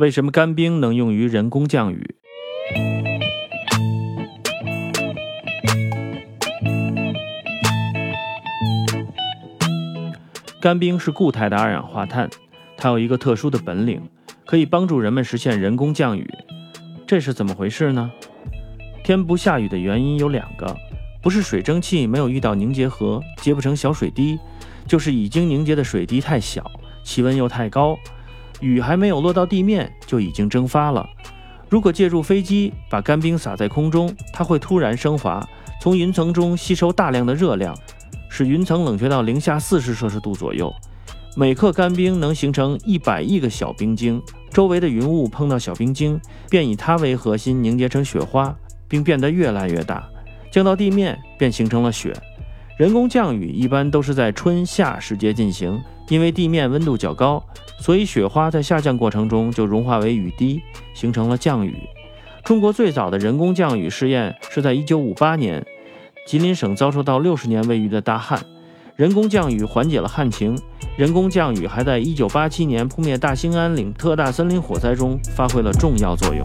为什么干冰能用于人工降雨？干冰是固态的二氧化碳，它有一个特殊的本领，可以帮助人们实现人工降雨。这是怎么回事呢？天不下雨的原因有两个，不是水蒸气没有遇到凝结核结不成小水滴，就是已经凝结的水滴太小，气温又太高。雨还没有落到地面，就已经蒸发了。如果借助飞机把干冰撒在空中，它会突然升华，从云层中吸收大量的热量，使云层冷却到零下四十摄氏度左右。每克干冰能形成一百亿个小冰晶，周围的云雾碰到小冰晶，便以它为核心凝结成雪花，并变得越来越大，降到地面便形成了雪。人工降雨一般都是在春夏时节进行。因为地面温度较高，所以雪花在下降过程中就融化为雨滴，形成了降雨。中国最早的人工降雨试验是在1958年，吉林省遭受到60年未遇的大旱，人工降雨缓解了旱情。人工降雨还在1987年扑灭大兴安岭特大森林火灾中发挥了重要作用。